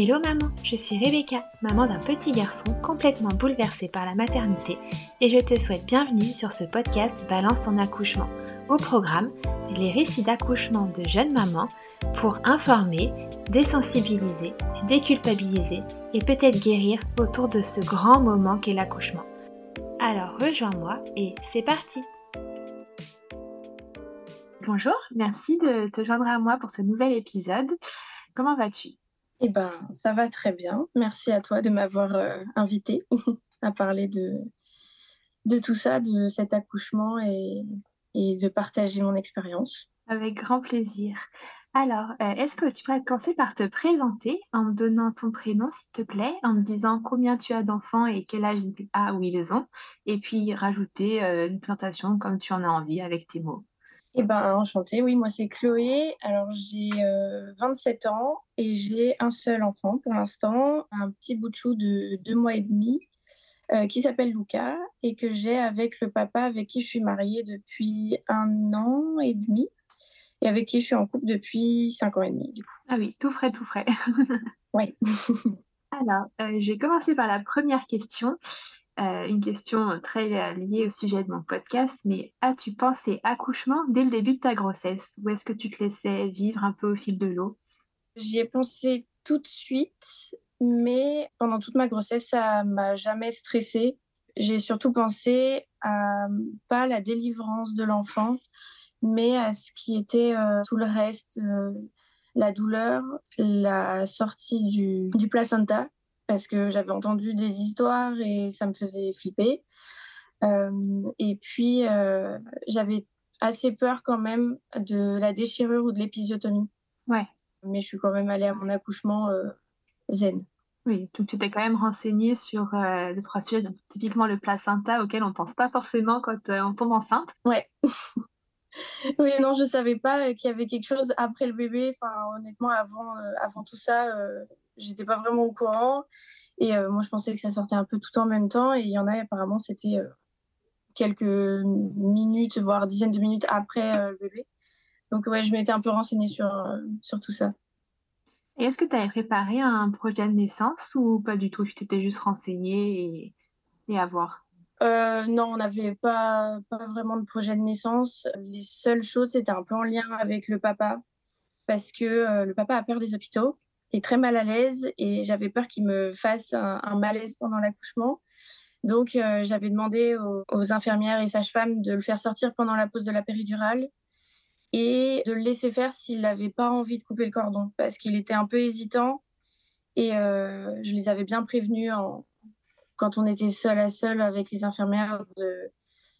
Hello maman, je suis Rebecca, maman d'un petit garçon complètement bouleversé par la maternité et je te souhaite bienvenue sur ce podcast Balance ton accouchement. Au programme, les récits d'accouchement de jeunes mamans pour informer, désensibiliser, déculpabiliser et peut-être guérir autour de ce grand moment qu'est l'accouchement. Alors rejoins-moi et c'est parti Bonjour, merci de te joindre à moi pour ce nouvel épisode. Comment vas-tu? Eh ben, ça va très bien. Merci à toi de m'avoir euh, invité à parler de, tout ça, de cet accouchement et, de partager mon expérience. Avec grand plaisir. Alors, euh, est-ce que tu pourrais commencer par te présenter en me donnant ton prénom, s'il te plaît, en me disant combien tu as d'enfants et quel âge ils ont, et puis rajouter euh, une présentation comme tu en as envie avec tes mots. Eh ben, enchantée. Oui, moi, c'est Chloé. Alors, j'ai 27 euh, ans et j'ai un seul enfant pour l'instant, un petit bout de chou de deux mois et demi euh, qui s'appelle Lucas et que j'ai avec le papa avec qui je suis mariée depuis un an et demi et avec qui je suis en couple depuis cinq ans et demi, du coup. Ah oui, tout frais, tout frais. oui. Alors, euh, j'ai commencé par la première question. Euh, une question très liée au sujet de mon podcast, mais as-tu pensé accouchement dès le début de ta grossesse? Ou est-ce que tu te laissais vivre un peu au fil de l'eau? J'y ai pensé tout de suite, mais pendant toute ma grossesse, ça m'a jamais stressée. J'ai surtout pensé à pas la délivrance de l'enfant, mais à ce qui était euh, tout le reste, euh, la douleur, la sortie du placenta parce que j'avais entendu des histoires et ça me faisait flipper. Euh, et puis, euh, j'avais assez peur quand même de la déchirure ou de l'épisiotomie. Ouais. Mais je suis quand même allée à mon accouchement euh, zen. Oui, donc tu t'es quand même renseignée sur les trois sujets, donc, typiquement le placenta auquel on ne pense pas forcément quand on tombe enceinte. Ouais. oui, non, je ne savais pas qu'il y avait quelque chose après le bébé. Enfin, honnêtement, avant, avant tout ça, j'étais pas vraiment au courant. Et euh, moi, je pensais que ça sortait un peu tout en même temps. Et il y en a, apparemment, c'était euh, quelques minutes, voire dizaines de minutes après euh, le bébé. Donc, ouais, je m'étais un peu renseignée sur, sur tout ça. Et est-ce que tu avais préparé un projet de naissance ou pas du tout? Tu t'étais juste renseignée et, et à voir? Non, on n'avait pas, pas vraiment de projet de naissance. Les seules choses, c'était un peu en lien avec le papa. Parce que le papa a peur des hôpitaux est très mal à l'aise et j'avais peur qu'il me fasse un, malaise pendant l'accouchement. Donc, euh, j'avais demandé aux, infirmières et sages-femmes de le faire sortir pendant la pause de la péridurale et de le laisser faire s'il n'avait pas envie de couper le cordon parce qu'il était un peu hésitant. Et euh, je les avais bien prévenus en, quand on était seul à seul avec les infirmières de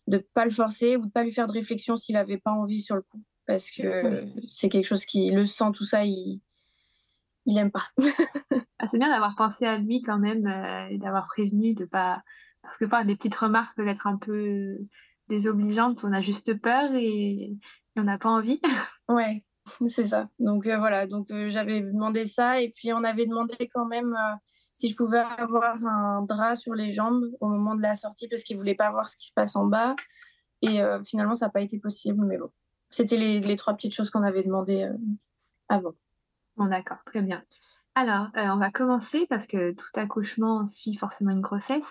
ne pas le forcer ou de pas lui faire de réflexion s'il n'avait pas envie sur le coup. Parce que c'est quelque chose qui le sent, tout ça, il, il aime pas. Ah, c'est bien d'avoir pensé à lui quand même euh, et d'avoir prévenu de pas parce que pas des petites remarques peuvent être un peu désobligeantes, on a juste peur et, on n'a pas envie. ouais, c'est ça. Donc euh, voilà, donc euh, j'avais demandé ça et puis on avait demandé quand même si je pouvais avoir un drap sur les jambes au moment de la sortie parce qu'il voulait pas voir ce qui se passe en bas et finalement ça n'a pas été possible mais bon. C'était les, les trois petites choses qu'on avait demandé avant. Bon, d'accord, très bien. Alors, euh, on va commencer parce que tout accouchement suit forcément une grossesse.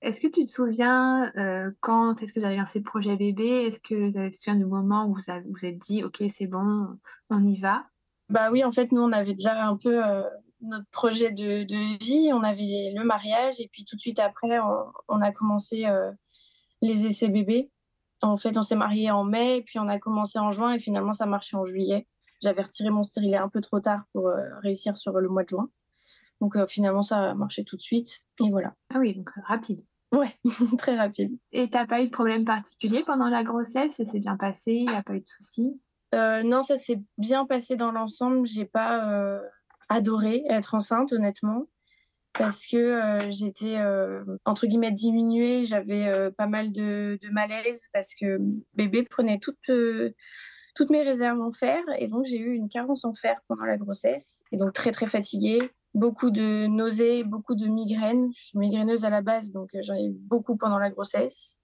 Est-ce que tu te souviens euh, quand est-ce que vous avez lancé le projet bébé? Est-ce que vous avez souviens du moment où vous avez, vous êtes dit, OK, c'est bon, on y va? Bah oui, en fait, nous, on avait déjà un peu euh, notre projet de, vie. On avait le mariage et puis tout de suite après, on, a commencé les essais bébés. En fait, on s'est marié en mai et puis on a commencé en juin et finalement, ça marchait en juillet. J'avais retiré mon stérilet un peu trop tard pour euh, réussir sur le mois de juin. Donc euh, finalement, ça a marché tout de suite. Et voilà. Ah oui, donc euh, rapide. Ouais, très rapide. Et t'as pas eu de problème particulier pendant la grossesse? Ça s'est bien passé? Il n'y a pas eu de soucis? Non, ça s'est bien passé dans l'ensemble. J'ai pas adoré être enceinte, honnêtement, parce que j'étais entre guillemets diminuée. J'avais pas mal de, de, malaise parce que bébé prenait toute toutes mes réserves en fer. Et donc, j'ai eu une carence en fer pendant la grossesse. Et donc, très, très fatiguée. Beaucoup de nausées, beaucoup de migraines. Je suis migraineuse à la base, donc euh, j'en ai eu beaucoup pendant la grossesse.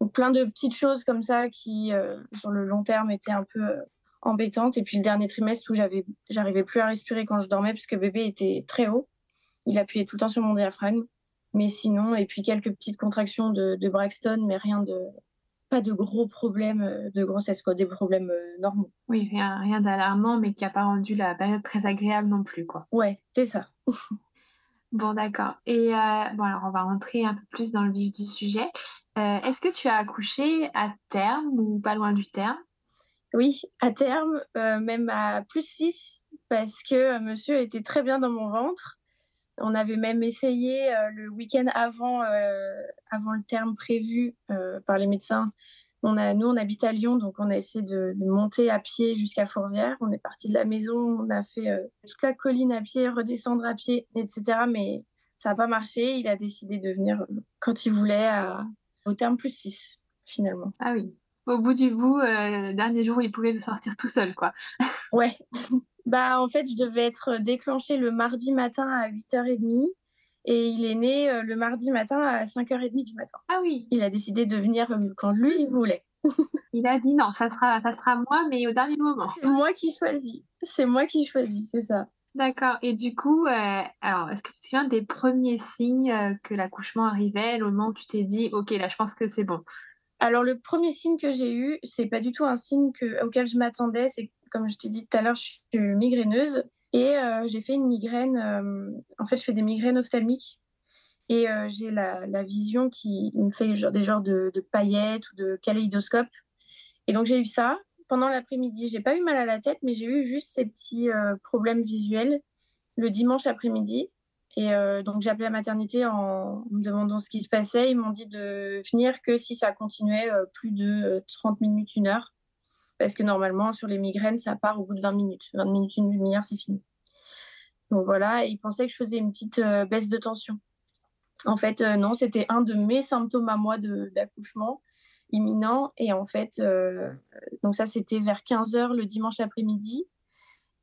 Donc, plein de petites choses comme ça qui, euh, sur le long terme, étaient un peu euh, embêtante. Et puis le dernier trimestre où j'arrivais plus à respirer quand je dormais parce que bébé était très haut. Il appuyait tout le temps sur mon diaphragme. Mais sinon, et puis quelques petites contractions de Braxton, mais rien de, pas de gros problèmes euh, de grossesse, quoi, des problèmes euh, normaux. Oui, rien, rien d'alarmant, mais qui n'a pas rendu la période très agréable non plus, quoi. Ouais, c'est ça. bon, d'accord. Et euh, bon, alors on va rentrer un peu plus dans le vif du sujet. Est-ce que tu as accouché à terme ou pas loin du terme? Oui, à terme, même à plus 6, parce que monsieur était très bien dans mon ventre. On avait même essayé euh, le week-end avant, euh, avant le terme prévu euh, par les médecins. On a, nous, on habite à Lyon, donc on a essayé de, monter à pied jusqu'à Fourvière. On est parti de la maison, on a fait toute la colline à pied, redescendre à pied, etc. Mais ça n'a pas marché. Il a décidé de venir quand il voulait au terme plus 6, finalement. Ah oui. Au bout du bout, le dernier jour, il pouvait sortir tout seul, quoi. ouais. Bah, en fait, je devais être déclenchée le mardi matin à 8h30 et il est né euh, le mardi matin à 5h30 du matin. Ah oui. Il a décidé de venir euh, quand lui il voulait. il a dit non, ça sera, ça sera moi, mais au dernier moment. C'est moi qui choisis. C'est moi qui choisis, c'est ça. D'accord. Et du coup, euh, alors, est-ce que tu te souviens des premiers signes que l'accouchement arrivait, le moment où tu t'es dit, ok, là, je pense que c'est bon? Alors, le premier signe que j'ai eu, c'est pas du tout un signe que, auquel je m'attendais. C'est comme je t'ai dit tout à l'heure, je suis migraineuse et euh, j'ai fait une migraine. Euh, en fait, je fais des migraines ophtalmiques et euh, j'ai la, vision qui me fait des genres de, paillettes ou de kaléidoscope. Et donc, j'ai eu ça pendant l'après-midi. J'ai pas eu mal à la tête, mais j'ai eu juste ces petits problèmes visuels le dimanche après-midi. Et donc, j'ai appelé la maternité en me demandant ce qui se passait. Ils m'ont dit de venir que si ça continuait plus de 30 minutes, une heure parce que normalement, sur les migraines, ça part au bout de 20 minutes. 20 minutes, une demi-heure, c'est fini. Donc voilà, ils pensaient que je faisais une petite euh, baisse de tension. En fait, euh, non, c'était un de mes symptômes à moi d'accouchement imminent. Et en fait, euh, donc ça, c'était vers 15h le dimanche après-midi.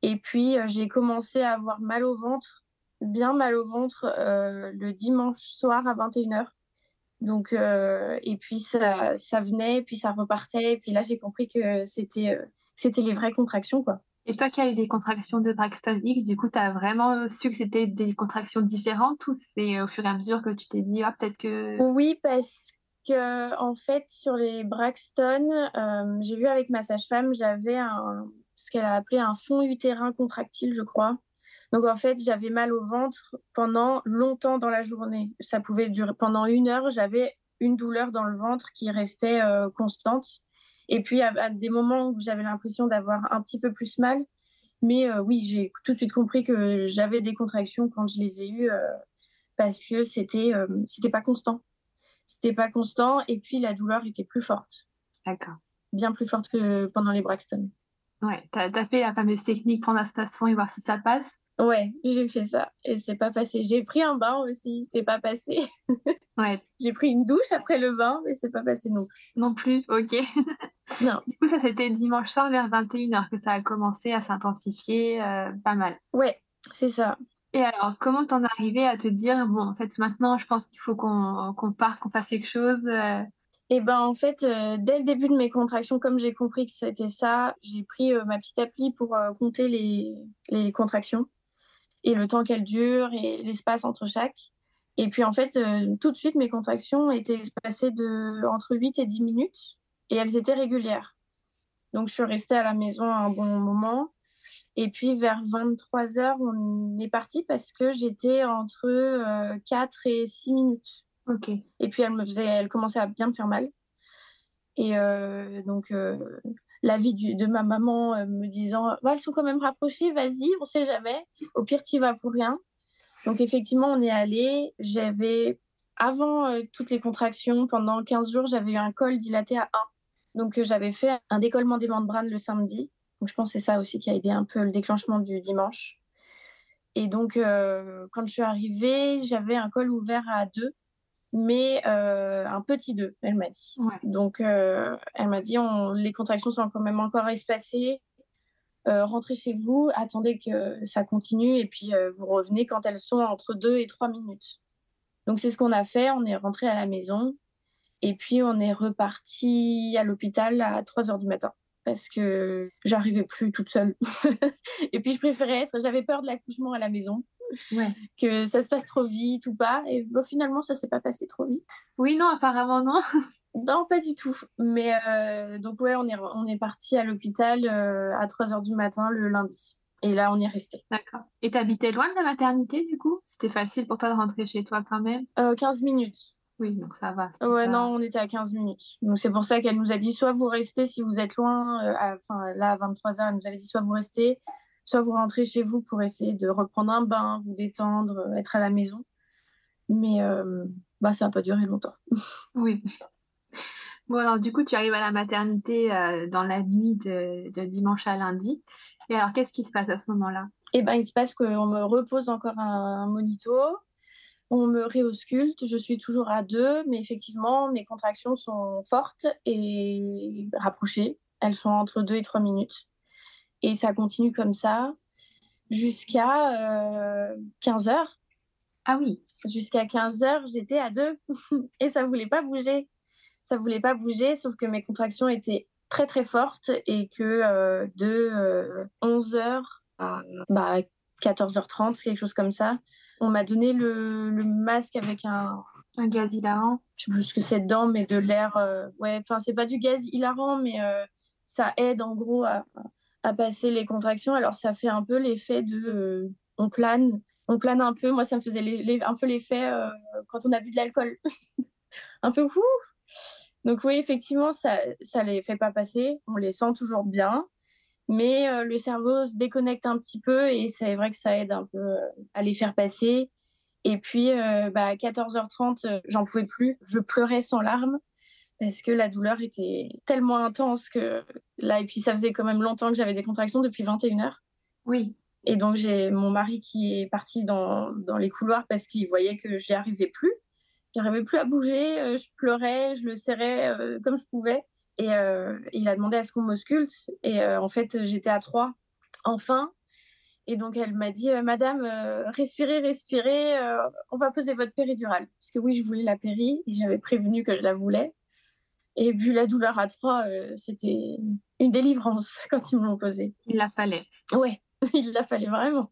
Et puis, j'ai commencé à avoir mal au ventre, bien mal au ventre, le dimanche soir à 21h. Donc, euh, et puis ça, ça venait, puis ça repartait. Et puis là, j'ai compris que c'était, euh, c'était les vraies contractions, quoi. Et toi qui as eu des contractions de Braxton X, du coup, tu as vraiment su que c'était des contractions différentes ou c'est au fur et à mesure que tu t'es dit, ah, peut-être que. Oui, parce que, en fait, sur les Braxton, euh, j'ai vu avec ma sage-femme, j'avais un, ce qu'elle a appelé un fond utérin contractile, je crois. Donc en fait, j'avais mal au ventre pendant longtemps dans la journée. Ça pouvait durer pendant une heure, j'avais une douleur dans le ventre qui restait euh, constante. Et puis à, des moments où j'avais l'impression d'avoir un petit peu plus mal. Mais euh, oui, j'ai tout de suite compris que j'avais des contractions quand je les ai eues euh, parce que c'était c'était pas constant. C'était pas constant et puis la douleur était plus forte. D'accord. Bien plus forte que pendant les Braxton. Ouais, tu as, fait la fameuse technique prendre un station et voir si ça passe. Ouais, j'ai fait ça et c'est pas passé. J'ai pris un bain aussi, c'est pas passé. ouais. J'ai pris une douche après le bain, mais c'est pas passé non plus. Non plus, ok. non. Du coup, ça c'était dimanche soir vers 21h que ça a commencé à s'intensifier euh, pas mal. Ouais, c'est ça. Et alors, comment t'en es arrivé à te dire, bon, en fait, maintenant, je pense qu'il faut qu'on qu'on parte, qu'on fasse quelque chose euh... Et ben en fait, euh, dès le début de mes contractions, comme j'ai compris que c'était ça, j'ai pris euh, ma petite appli pour compter les, les contractions et le temps qu'elle dure et l'espace entre chaque. Et puis en fait, euh, tout de suite, mes contractions étaient espacées de entre 8 et 10 minutes et elles étaient régulières. Donc je suis restée à la maison un bon moment. Et puis vers 23 heures, on est parti parce que j'étais entre 4 euh, et 6 minutes. Ok. Et puis elle me faisait, elle commençait à bien me faire mal. Et euh, donc l'avis de ma maman euh, me disant elles sont quand même rapprochées, vas-y, on sait jamais. Au pire, tu vas pour rien. Donc, effectivement, on est allé. J'avais, avant euh, toutes les contractions, pendant 15 jours, j'avais eu un col dilaté à 1. Donc, euh, j'avais fait un décollement des membranes le samedi. Donc, je pense que c'est ça aussi qui a aidé un peu le déclenchement du dimanche. Et donc, quand je suis arrivée, j'avais un col ouvert à 2 mais euh, un petit 2, elle m'a dit. Donc, euh, elle m'a dit, on, les contractions sont quand même encore espacées. Euh, rentrez chez vous, attendez que ça continue et puis vous revenez quand elles sont entre 2 et 3 minutes. Donc, c'est ce qu'on a fait. On est rentré à la maison et puis on est reparti à l'hôpital à 3 heures du matin. parce que j'arrivais plus toute seule. et puis je préférais être, j'avais peur de l'accouchement à la maison. Que ça se passe trop vite ou pas. Et finalement, ça s'est pas passé trop vite. Oui, non, apparemment non. non, pas du tout. Mais euh, donc, ouais, on est, on est parti à l'hôpital euh, à 3 h du matin le lundi. Et là, on y est resté. D'accord. Et t'habitais loin de la maternité, du coup? C'était facile pour toi de rentrer chez toi quand même? 15 euh, minutes. Oui, donc ça va. Ouais, non, on était à 15 minutes. Donc c'est pour ça qu'elle nous a dit soit vous restez si vous êtes loin, enfin là à 23h, elle nous avait dit soit vous restez, soit vous rentrez chez vous pour essayer de reprendre un bain, vous détendre, être à la maison. Mais bah, ça n'a pas duré longtemps. oui. Bon, alors du coup, tu arrives à la maternité dans la nuit de, de, dimanche à lundi. Et alors, qu'est-ce qui se passe à ce moment-là? Eh bien, il se passe qu'on me repose encore un, monito, on me réausculte, je suis toujours à deux, mais effectivement, mes contractions sont fortes et rapprochées. Elles sont entre deux et trois minutes. Et ça continue comme ça jusqu'à 15 heures. Ah oui. Jusqu'à 15 heures, j'étais à deux et ça voulait pas bouger. Ça voulait pas bouger, sauf que mes contractions étaient très très fortes et que euh, de 11 euh, heures à bah, 14h30, quelque chose comme ça, on m'a donné le, masque avec un, un gaz hilarant. Je sais plus ce que c'est dedans, mais de l'air. Euh, ouais, enfin, c'est pas du gaz hilarant, mais ça aide en gros à, à, passer les contractions. Alors, ça fait un peu l'effet de. on plane on plane un peu. Moi, ça me faisait un peu l'effet euh, quand on a bu de l'alcool. un peu ouh. Donc oui, effectivement, ça ne les fait pas passer. On les sent toujours bien. Mais euh, le cerveau se déconnecte un petit peu et c'est vrai que ça aide un peu euh, à les faire passer. Et puis, bah, à 14h30, j'en pouvais plus. Je pleurais sans larmes parce que la douleur était tellement intense que là, et puis ça faisait quand même longtemps que j'avais des contractions depuis 21 h Oui. Et donc, j'ai mon mari qui est parti dans, dans les couloirs parce qu'il voyait que j'y arrivais plus. J'arrivais plus à bouger, euh, je pleurais, je le serrais euh, comme je pouvais. Et euh, il a demandé à ce qu'on m'ausculte. Et en fait, j'étais à trois, enfin. Et donc, elle m'a dit Madame, respirez, respirez, on va poser votre péridurale. Parce que oui, je voulais la péri et j'avais prévenu que je la voulais. Et vu la douleur à trois, c'était une délivrance quand ils me l'ont posée. Il la fallait. Ouais, il la fallait vraiment.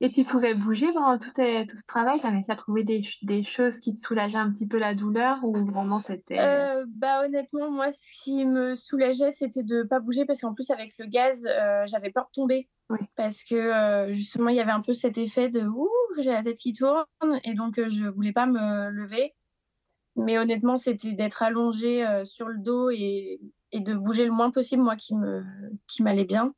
Et tu pouvais bouger pendant tout, tout ce travail? Tu as réussi à trouver des, des, choses qui te soulageaient un petit peu la douleur ou vraiment c'était... Euh, bah honnêtement, moi, ce qui me soulageait, c'était de ne pas bouger parce qu'en plus, avec le gaz, euh, j'avais peur de tomber. Parce que euh, justement, il y avait un peu cet effet de « ouh, j'ai la tête qui tourne » et donc je voulais pas me lever. Mais honnêtement, c'était d'être allongée sur le dos et, et, de bouger le moins possible, moi, qui m'allait qui bien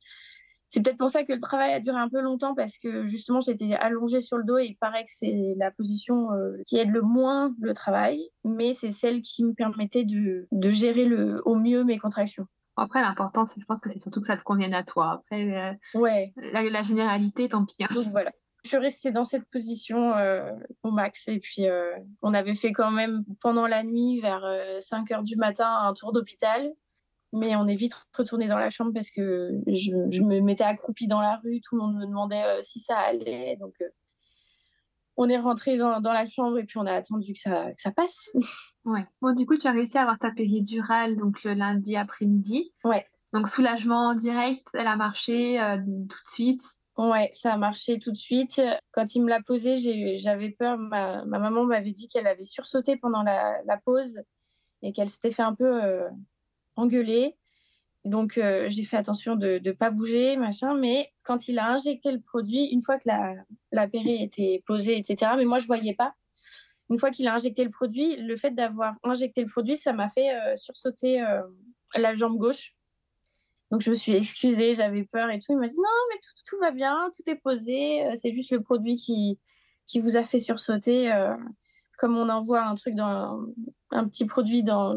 c'est peut-être pour ça que le travail a duré un peu longtemps parce que justement j'étais allongée sur le dos et il paraît que c'est la position euh, qui aide le moins le travail, mais c'est celle qui me permettait de, de gérer le, au mieux mes contractions. Après, l'important, je pense que c'est surtout que ça te convienne à toi. Après, euh, ouais. la, généralité, tant pis. Hein. Donc voilà. Je suis restée dans cette position euh, au max. Et puis, on avait fait quand même pendant la nuit, vers 5 heures du matin, un tour d'hôpital. Mais on est vite retourné dans la chambre parce que je, me mettais accroupie dans la rue, tout le monde me demandait euh, si ça allait. Donc, euh, on est rentré dans, la chambre et puis on a attendu que ça, que ça passe. Ouais. Bon, du coup, tu as réussi à avoir ta péridurale donc le lundi après-midi. Ouais. Donc, soulagement direct, elle a marché euh, tout de suite. Ouais, ça a marché tout de suite. Quand il me l'a posée, j'avais peur. Ma, maman m'avait dit qu'elle avait sursauté pendant la, pause et qu'elle s'était fait un peu engueulé. Donc, euh, j'ai fait attention de ne pas bouger, machin. Mais quand il a injecté le produit, une fois que la, la pérée était posée, etc., mais moi, je voyais pas. Une fois qu'il a injecté le produit, le fait d'avoir injecté le produit, ça m'a fait euh, sursauter euh, la jambe gauche. Donc, je me suis excusée, j'avais peur et tout. Il m'a dit non, mais tout, tout, va bien, tout est posé. C'est juste le produit qui, qui vous a fait sursauter. comme on envoie un truc dans un petit produit dans,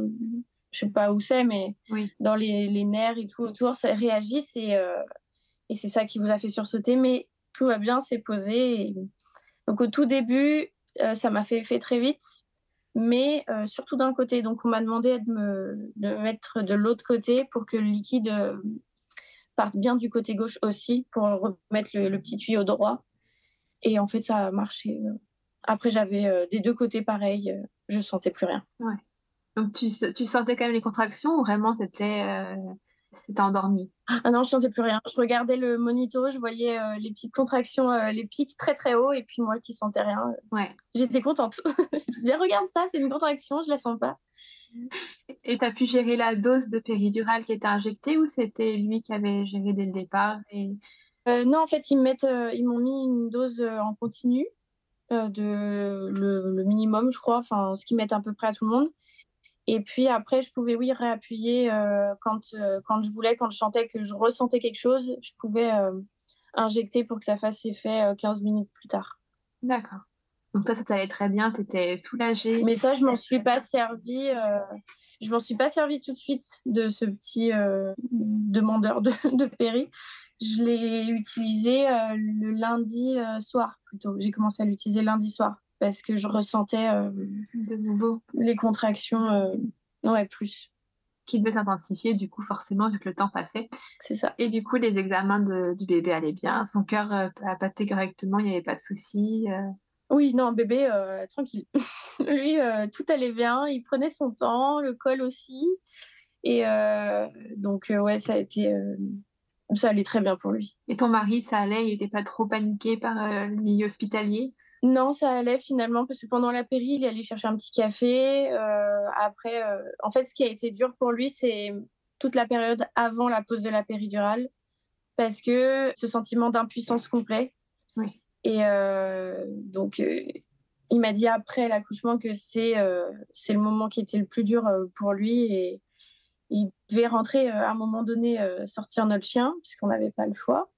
je sais pas où c'est, mais dans les, les, nerfs et tout autour, ça réagit et, euh, et c'est ça qui vous a fait sursauter. Mais tout va bien, c'est posé. Donc au tout début, euh, ça m'a fait effet très vite, mais euh, surtout d'un côté. Donc on m'a demandé de me, mettre de l'autre côté pour que le liquide parte bien du côté gauche aussi, pour remettre le, petit tuyau droit. Et en fait, ça a marché. Après, j'avais des deux côtés pareil, je sentais plus rien. Donc, tu, tu sentais quand même les contractions ou vraiment c'était. Euh, s'était endormi Ah non, je sentais plus rien. Je regardais le monito, je voyais euh, les petites contractions, euh, les pics très très hauts, et puis moi qui sentais rien. Ouais. J'étais contente. je disais, regarde ça, c'est une contraction, je la sens pas. Et tu as pu gérer la dose de péridurale qui était injectée ou c'était lui qui avait géré dès le départ et... non, en fait, ils m'ont mis une dose en continu de le, le, minimum, je crois, enfin ce qu'ils mettent à peu près à tout le monde. Et puis après, je pouvais, oui, réappuyer euh, quand, euh, quand je voulais, quand je sentais que je ressentais quelque chose, je pouvais euh, injecter pour que ça fasse effet 15 minutes plus tard. D'accord. Donc toi, ça t'allait très bien, tu étais soulagée. Mais ça, je m'en suis pas servi. je m'en suis pas servi tout de suite de ce petit demandeur de, de péri. Je l'ai utilisé le lundi soir plutôt. J'ai commencé à l'utiliser lundi soir parce que je ressentais euh, de les contractions, euh, ouais, plus. Qui devaient s'intensifier, du coup, forcément, vu que le temps passait. C'est ça. Et du coup, les examens du bébé allaient bien. Son cœur euh, a battu correctement, il n'y avait pas de soucis. Oui, non, bébé, tranquille. Lui, tout allait bien, il prenait son temps, le col aussi. Et donc, ouais, ça a été. ça allait très bien pour lui. Et ton mari, ça allait? Il n'était pas trop paniqué par le milieu hospitalier? Non, ça allait finalement parce que pendant la péri, il allait chercher un petit café. Euh, après, euh, en fait, ce qui a été dur pour lui, c'est toute la période avant la pause de la péridurale parce que ce sentiment d'impuissance complet. Oui. Et euh, donc, il m'a dit après l'accouchement que c'est c'est le moment qui était le plus dur pour lui et il devait rentrer à un moment donné sortir notre chien puisqu'on n'avait pas le choix.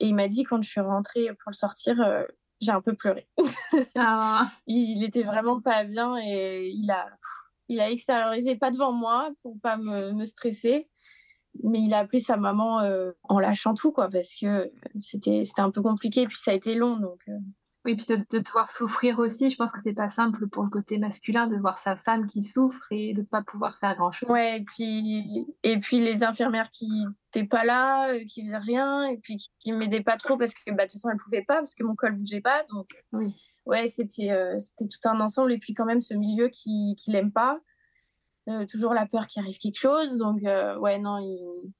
Et il m'a dit quand je suis rentrée pour le sortir j'ai un peu pleuré. Ah. il, était vraiment pas bien et il a, il a extériorisé, pas devant moi pour pas me, me stresser, mais il a appelé sa maman euh, en lâchant tout, quoi, parce que c'était un peu compliqué, et puis ça a été long, donc. Euh, oui, puis de, devoir souffrir aussi, je pense que c'est pas simple pour le côté masculin de voir sa femme qui souffre et de pas pouvoir faire grand chose. Ouais, et puis, et puis les infirmières qui n'étaient pas là, euh, qui faisaient rien, et puis qui, qui m'aidaient pas trop parce que bah, de toute façon elles pouvaient pas, parce que mon col bougeait pas. Donc, oui. ouais, c'était euh, c'était tout un ensemble. Et puis quand même ce milieu qui, qui l'aime pas, euh, toujours la peur qu'il arrive quelque chose. Donc, ouais, non, il,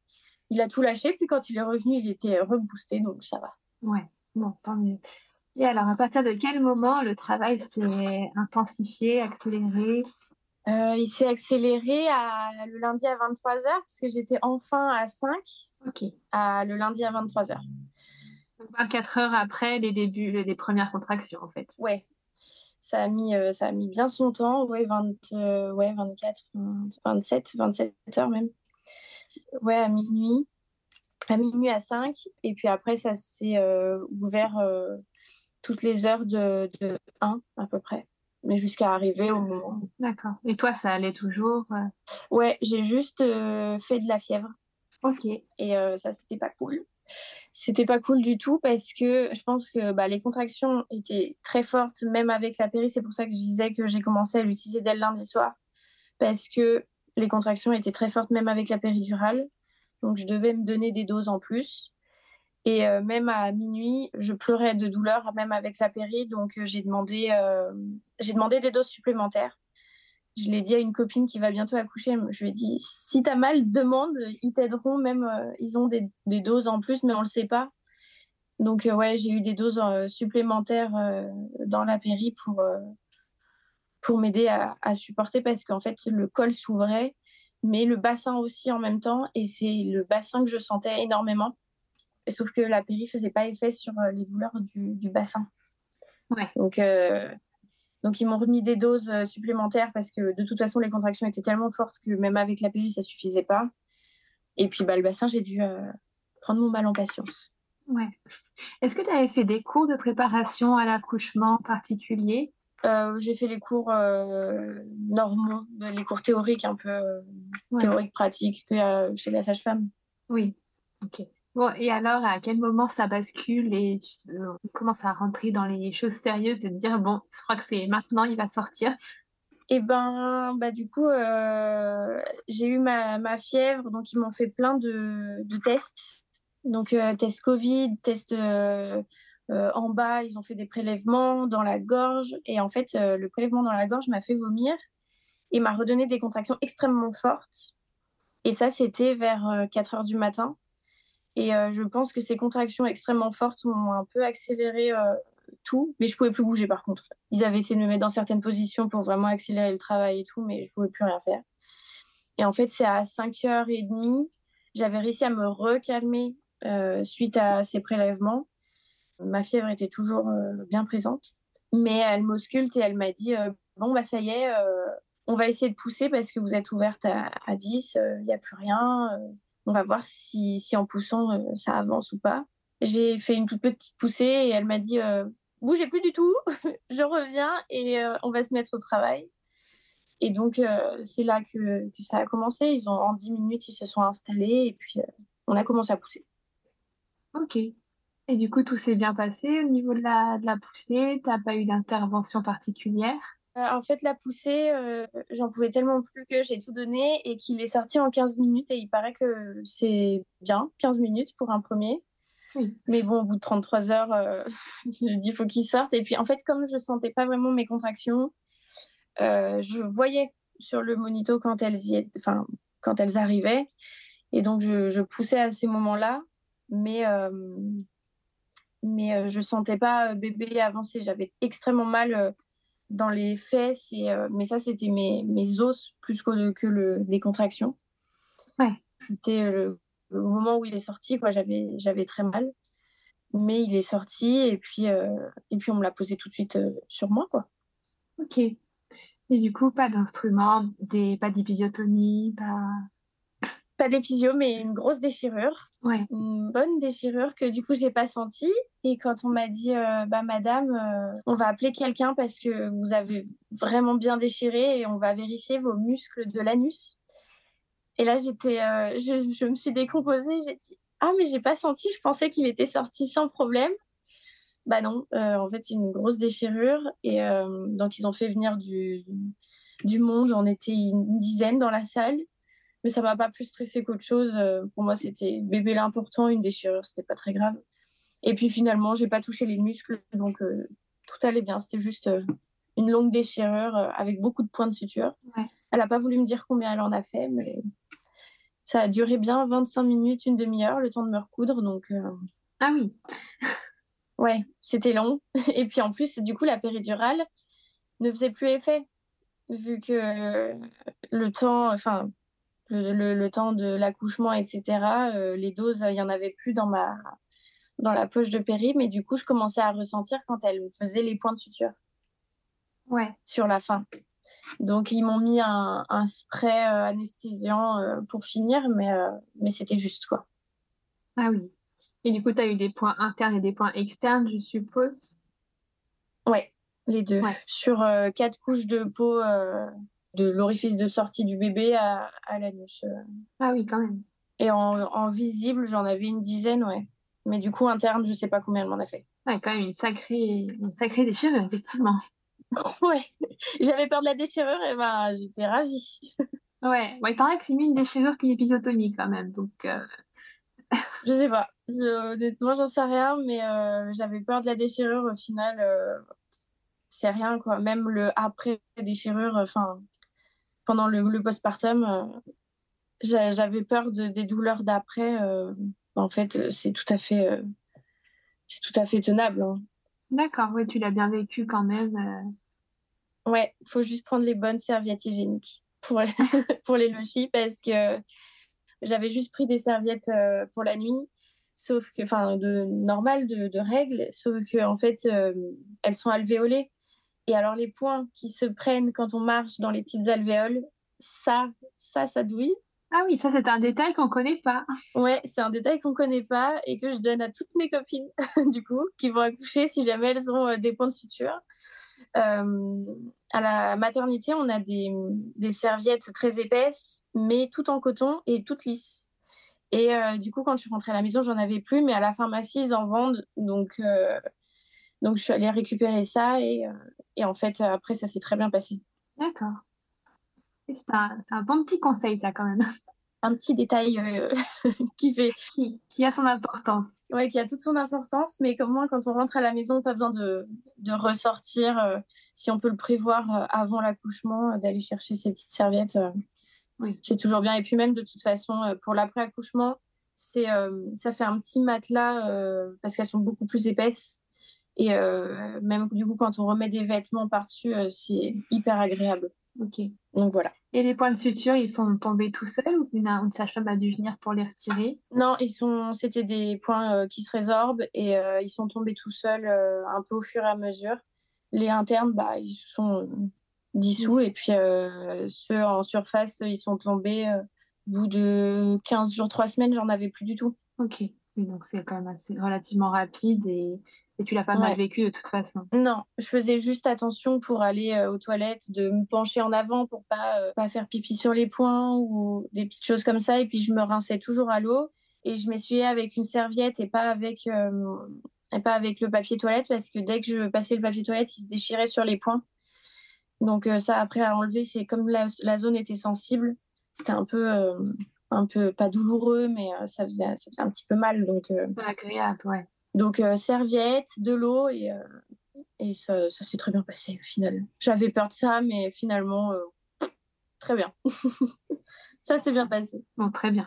il a tout lâché. Puis quand il est revenu, il était reboosté, donc ça va. Ouais, bon, tant mieux. Et alors, à partir de quel moment le travail s'est intensifié, accéléré? Euh, Il s'est accéléré à, le lundi à 23h, parce que j'étais enfin à 5. Ok. À, le lundi à 23h. Donc 24 heures après les débuts, les, premières contractions, en fait. Ouais. Ça a mis, euh, ça a mis bien son temps, ouais, 20, euh, ouais 24, 27, 27 heures même. Ouais, à minuit. À minuit à 5. Et puis après, ça s'est ouvert toutes les heures de, de 1 à peu près, mais jusqu'à arriver au moment. D'accord. Et toi, ça allait toujours euh? Ouais, j'ai juste euh, fait de la fièvre. Ok. Et euh, ça, c'était pas cool. C'était pas cool du tout parce que je pense que bah, les contractions étaient très fortes, même avec la péri. C'est pour ça que je disais que j'ai commencé à l'utiliser dès le lundi soir parce que les contractions étaient très fortes, même avec la péridurale. Donc, je devais me donner des doses en plus. Et euh, même à minuit, je pleurais de douleur, même avec la péri. Donc, euh, j'ai demandé, euh, j'ai demandé des doses supplémentaires. Je l'ai dit à une copine qui va bientôt accoucher. Je lui ai dit si tu as mal, demande. Ils t'aideront. Même, ils ont des, doses en plus, mais on le sait pas. Donc, ouais, j'ai eu des doses supplémentaires dans la péri pour, pour m'aider à, supporter parce qu'en fait, le col s'ouvrait, mais le bassin aussi en même temps. Et c'est le bassin que je sentais énormément sauf que la péri faisait pas effet sur euh, les douleurs du, bassin. Ouais. Donc, euh, donc ils m'ont remis des doses euh, supplémentaires parce que de toute façon les contractions étaient tellement fortes que même avec la péri ça suffisait pas. Et puis bah, le bassin j'ai dû prendre mon mal en patience. Ouais. Est-ce que tu avais fait des cours de préparation à l'accouchement particuliers J'ai fait les cours normaux, les cours théoriques un peu théoriques pratiques que chez la sage-femme. Oui. Ok. Bon, et alors, à quel moment ça bascule et tu euh, commences à rentrer dans les choses sérieuses de te dire, bon, je crois que c'est maintenant, il va sortir? Et eh ben, bah, du coup, euh, j'ai eu ma, ma, fièvre, donc ils m'ont fait plein de, de tests. Donc, euh, test Covid, test en bas, ils ont fait des prélèvements dans la gorge. Et en fait, le prélèvement dans la gorge m'a fait vomir et m'a redonné des contractions extrêmement fortes. Et ça, c'était vers 4 heures du matin. Et je pense que ces contractions extrêmement fortes m'ont un peu accéléré tout, mais je pouvais plus bouger par contre. Ils avaient essayé de me mettre dans certaines positions pour vraiment accélérer le travail et tout, mais je pouvais plus rien faire. Et en fait, c'est à 5h30, j'avais réussi à me recalmer euh, suite à ces prélèvements. Ma fièvre était toujours euh, bien présente, mais elle m'ausculte et elle m'a dit euh, Bon, bah ça y est, on va essayer de pousser parce que vous êtes ouverte à, 10, il n'y a plus rien. On va voir si, si en poussant, ça avance ou pas. J'ai fait une toute petite poussée et elle m'a dit bougez plus du tout, je reviens et on va se mettre au travail. Et donc, c'est là que, que, ça a commencé. Ils ont, en 10 minutes, ils se sont installés et puis on a commencé à pousser. Ok. Et du coup, tout s'est bien passé au niveau de la, de la poussée? Tu n'as pas eu d'intervention particulière? Euh, En fait, la poussée, euh, j'en pouvais tellement plus que j'ai tout donné et qu'il est sorti en 15 minutes. Et il paraît que c'est bien, 15 minutes pour un premier. Mais bon, au bout de 33 heures, euh, je dis faut qu'il sorte. Et puis, en fait, comme je sentais pas vraiment mes contractions, je voyais sur le monito quand elles, y enfin, quand elles arrivaient. Et donc, je, je poussais à ces moments-là mais euh, mais euh, je sentais pas euh, bébé avancer. J'avais extrêmement mal dans les fesses, et, mais ça, c'était mes, mes os plus que, que le, les contractions. Ouais. C'était le, moment où il est sorti, quoi. J'avais, j'avais très mal. Mais il est sorti, et puis, et puis on me l'a posé tout de suite sur moi, quoi. Ok. Et du coup, pas d'instrument, des, pas d'épisiotomie, pas pas d'épisio, mais une grosse déchirure. Ouais. Une bonne déchirure que du coup, j'ai pas senti. Et quand on m'a dit, euh, bah, madame, euh, on va appeler quelqu'un parce que vous avez vraiment bien déchiré et on va vérifier vos muscles de l'anus. Et là, j'étais, euh, je, je, me suis décomposée. J'ai dit, ah, mais j'ai pas senti. Je pensais qu'il était sorti sans problème. Bah non, en fait, c'est une grosse déchirure. Et donc, ils ont fait venir du, du monde. On était une dizaine dans la salle mais ça m'a pas plus stressé qu'autre chose. Euh, pour moi, c'était bébé l'important, une déchirure, c'était pas très grave. Et puis finalement, j'ai pas touché les muscles, donc euh, tout allait bien. C'était juste euh, une longue déchirure avec beaucoup de points de suture. Elle a pas voulu me dire combien elle en a fait, mais ça a duré bien 25 minutes, une demi-heure, le temps de me recoudre. Donc, Ah oui. ouais, c'était long. Et puis en plus, du coup, la péridurale ne faisait plus effet, vu que le temps, enfin, le, temps de l'accouchement, etc., euh, les doses, il n'y en avait plus dans, ma, dans la poche de péri, mais du coup, je commençais à ressentir quand elle me faisait les points de suture. Ouais. Sur la fin. Donc, ils m'ont mis un, un spray euh, anesthésiant euh, pour finir, mais, mais c'était juste quoi. Ah oui. Et du coup, tu as eu des points internes et des points externes, je suppose? Ouais, les deux. Sur quatre couches de peau de l'orifice de sortie du bébé à, à l'anus. Euh. Ah oui, quand même. Et en, visible, j'en avais une dizaine, ouais. Mais du coup, interne, je sais pas combien elle m'en a fait. Ouais, quand même une sacrée, une sacrée déchirure, effectivement. ouais, j'avais peur de la déchirure et ben j'étais ravie. ouais, il paraît que c'est mieux une déchirure qu'une épisotomie quand même, donc. Euh... je sais pas, honnêtement, j'en sais rien, mais euh, j'avais peur de la déchirure. Au final, euh, c'est rien quoi. Même le après déchirure, enfin, pendant le, le postpartum, euh, j'avais peur de, des douleurs d'après. Euh, en fait, euh, c'est tout à fait, c'est tout à fait tenable. Hein. D'accord, oui, tu l'as bien vécu quand même. Ouais, il faut juste prendre les bonnes serviettes hygiéniques pour les, pour les lochis parce que j'avais juste pris des serviettes pour la nuit, sauf que, enfin, de normal, de, de, règles, sauf que en fait, elles sont alvéolées. Et alors les points qui se prennent quand on marche dans les petites alvéoles, ça, ça, ça douille. Ah oui, ça c'est un détail qu'on connaît pas. Ouais, c'est un détail qu'on connaît pas et que je donne à toutes mes copines du coup qui vont accoucher si jamais elles ont euh, des points de suture. Euh, à la maternité, on a des, des, serviettes très épaisses, mais toutes en coton et toutes lisses. Et euh, du coup, quand je suis rentrée à la maison, j'en avais plus, mais à la pharmacie, ils en vendent. Donc, donc, je suis allée récupérer ça et, euh, et en fait, après, ça s'est très bien passé. D'accord. C'est un, un, bon petit conseil, ça, quand même. Un petit détail euh, qui fait. Qui, qui, a son importance. Oui, qui a toute son importance, mais comme moi, quand on rentre à la maison, pas besoin de, de ressortir, euh, si on peut le prévoir avant l'accouchement, d'aller chercher ces petites serviettes. c'est toujours bien. Et puis même de toute façon, pour l'après-accouchement, c'est ça fait un petit matelas parce qu'elles sont beaucoup plus épaisses. Et même du coup, quand on remet des vêtements par-dessus, c'est hyper agréable. Ok. Donc voilà. Et les points de suture, ils sont tombés tout seuls ou une, une sage-femme a dû venir pour les retirer? Non, ils sont, c'était des points euh, qui se résorbent et euh, ils sont tombés tout seuls euh, un peu au fur et à mesure. Les internes, bah, ils sont dissous et puis ceux en surface, ils sont tombés au bout de 15 jours, 3 semaines, j'en avais plus du tout. Ok, donc c'est quand même assez relativement rapide et et tu l'as pas mal vécu de toute façon. Non, je faisais juste attention pour aller euh, aux toilettes, de me pencher en avant pour pas euh, pas faire pipi sur les poings ou des petites choses comme ça. Et puis je me rinçais toujours à l'eau et je m'essuyais avec une serviette et pas avec euh, et pas avec le papier toilette parce que dès que je passais le papier toilette, il se déchirait sur les poings. Donc ça après à enlever, c'est comme la, la, zone était sensible, c'était un peu un peu pas douloureux mais ça faisait ça faisait un petit peu mal donc agréable ouais. Donc, euh, serviette, de l'eau et, euh, et ça, ça s'est très bien passé au final. J'avais peur de ça, mais finalement, euh, très bien. ça s'est bien passé. Bon, très bien.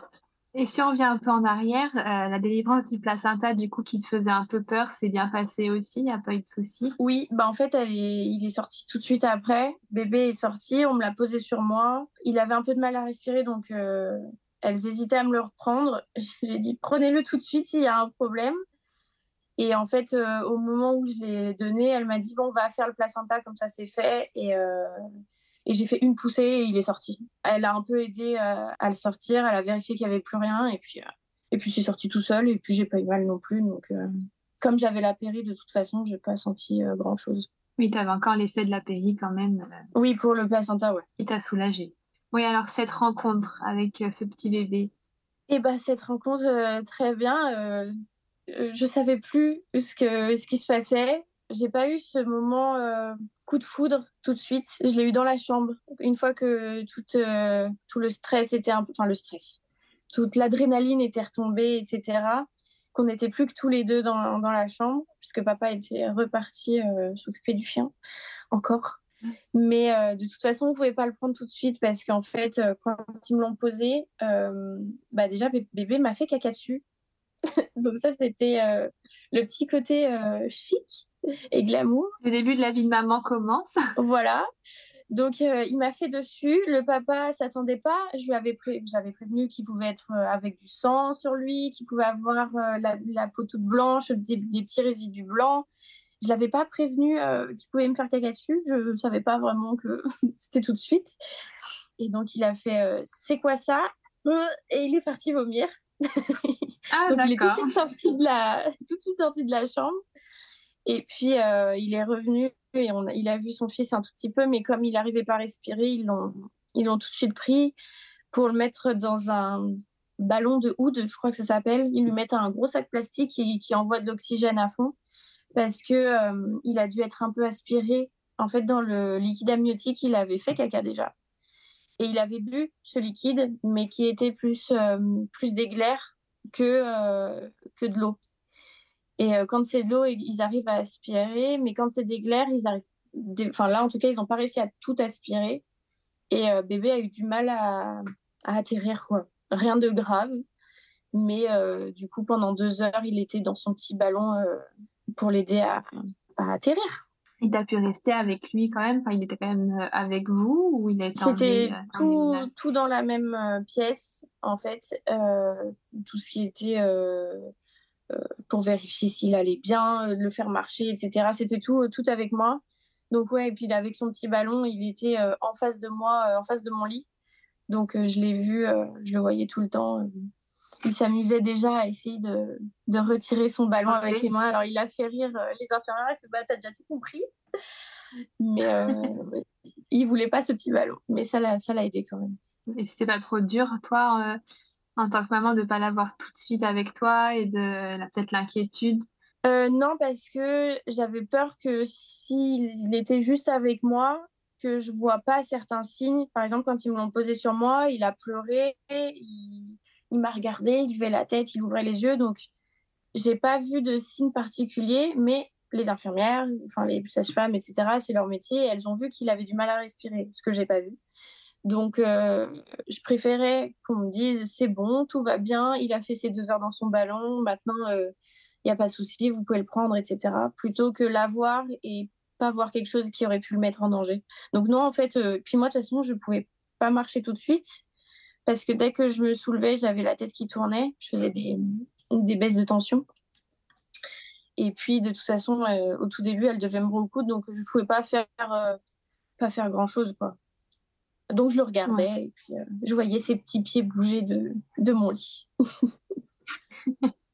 Et si on revient un peu en arrière, la délivrance du placenta, du coup, qui te faisait un peu peur, c'est bien passé aussi? Il n'y a pas eu de souci? Oui, bah en fait, elle est, il est sorti tout de suite après. Bébé est sorti, on me l'a posé sur moi. Il avait un peu de mal à respirer, donc elles hésitaient à me le reprendre. J'ai dit, prenez-le tout de suite s'il y a un problème. Et en fait, euh, au moment où je l'ai donné, elle m'a dit bon, on va faire le placenta comme ça, c'est fait. Et, euh, et j'ai fait une poussée et il est sorti. Elle a un peu aidé euh, à le sortir. Elle a vérifié qu'il n'y avait plus rien et puis et puis c'est sorti tout seul. Et puis j'ai pas eu mal non plus. Donc comme j'avais la péri, de toute façon, j'ai pas senti grand chose. Oui, tu avais encore l'effet de la péri quand même. Oui, pour le placenta, ouais. Et t'a soulagé. Oui, alors cette rencontre avec ce petit bébé. Et eh bah cette rencontre très bien euh, je savais plus ce, que, ce qui se passait. J'ai pas eu ce moment euh, coup de foudre tout de suite. Je l'ai eu dans la chambre. Une fois que tout, euh, tout le stress était. Enfin, le stress. Toute l'adrénaline était retombée, etc. Qu'on n'était plus que tous les deux dans, dans, la chambre, puisque papa était reparti s'occuper du chien, encore. Mais de toute façon, on ne pouvait pas le prendre tout de suite parce qu'en fait, quand ils me l'ont posé, bah déjà, bébé m'a fait caca dessus. Donc ça, c'était euh, le petit côté euh, chic et glamour. Le début de la vie de maman commence. voilà. Donc euh, il m'a fait dessus. Le papa s'attendait pas. Je lui avais prévenu qu'il pouvait être avec du sang sur lui, qu'il pouvait avoir la, peau toute blanche, des, petits résidus blancs. Je l'avais pas prévenu qu'il pouvait me faire caca dessus. Je ne savais pas vraiment que c'était tout de suite. Et donc il a fait c'est quoi ça? Et il est parti vomir. Ah, Donc il est tout de suite sorti de la, tout de suite sorti de la chambre. Et puis euh, il est revenu et on, il a vu son fils un tout petit peu, mais comme il n'arrivait pas à respirer, ils l'ont, ils l'ont tout de suite pris pour le mettre dans un ballon de oud, je crois que ça s'appelle. Ils lui mettent un gros sac plastique qui, qui envoie de l'oxygène à fond parce que euh, il a dû être un peu aspiré. En fait, dans le liquide amniotique, il avait fait caca déjà. Et il avait bu ce liquide, mais qui était plus, euh, plus euh, que de l'eau. Et euh, quand c'est de l'eau, ils arrivent à aspirer, mais quand c'est des ils arrivent. Enfin, là, en tout cas, ils n'ont pas réussi à tout aspirer. Et bébé a eu du mal à, atterrir, quoi. Rien de grave. Mais du coup, pendant deux heures, il était dans son petit ballon pour l'aider à atterrir. Il a pu rester avec lui quand même enfin, Il était quand même euh, avec vous ou il C'était euh, tout, tout dans la même euh, pièce, en fait. tout ce qui était pour vérifier s'il allait bien, le faire marcher, etc. C'était tout, tout avec moi. Donc, ouais, et puis avec son petit ballon, il était en face de moi, en face de mon lit. Donc, je l'ai vu, je le voyais tout le temps il s'amusait déjà à essayer de, de, retirer son ballon avec les mains. Alors, il a fait rire euh, les infirmières. Il fait Bah, t'as déjà tout compris. Mais euh, il voulait pas ce petit ballon. Mais ça l'a, ça l'a aidé quand même. Et c'était pas trop dur, toi, euh, en tant que maman, de pas l'avoir tout de suite avec toi et de peut-être l'inquiétude? Euh, Non, parce que j'avais peur que s'il était juste avec moi, que je vois pas certains signes. Par exemple, quand ils me l'ont posé sur moi, il a pleuré, il il m'a regardé, il levait la tête, il ouvrait les yeux. Donc, j'ai pas vu de signes particuliers, mais les infirmières, enfin les sages-femmes, etc., c'est leur métier. elles ont vu qu'il avait du mal à respirer, ce que j'ai pas vu. Donc, euh, je préférais qu'on me dise c'est bon, tout va bien, il a fait ses deux heures dans son ballon, maintenant il n'y a pas de souci, vous pouvez le prendre, etc. Plutôt que l'avoir et pas voir quelque chose qui aurait pu le mettre en danger. Donc, non, en fait, puis moi, de toute façon, je ne pouvais pas marcher tout de suite parce que dès que je me soulevais, j'avais la tête qui tournait, je faisais des, des baisses de tension. Et puis, de toute façon, euh, au tout début, elle devait me beaucoup, donc je ne pouvais pas faire, euh, pas faire grand-chose. Quoi. Donc, je le regardais et puis euh, je voyais ses petits pieds bouger de, de mon lit.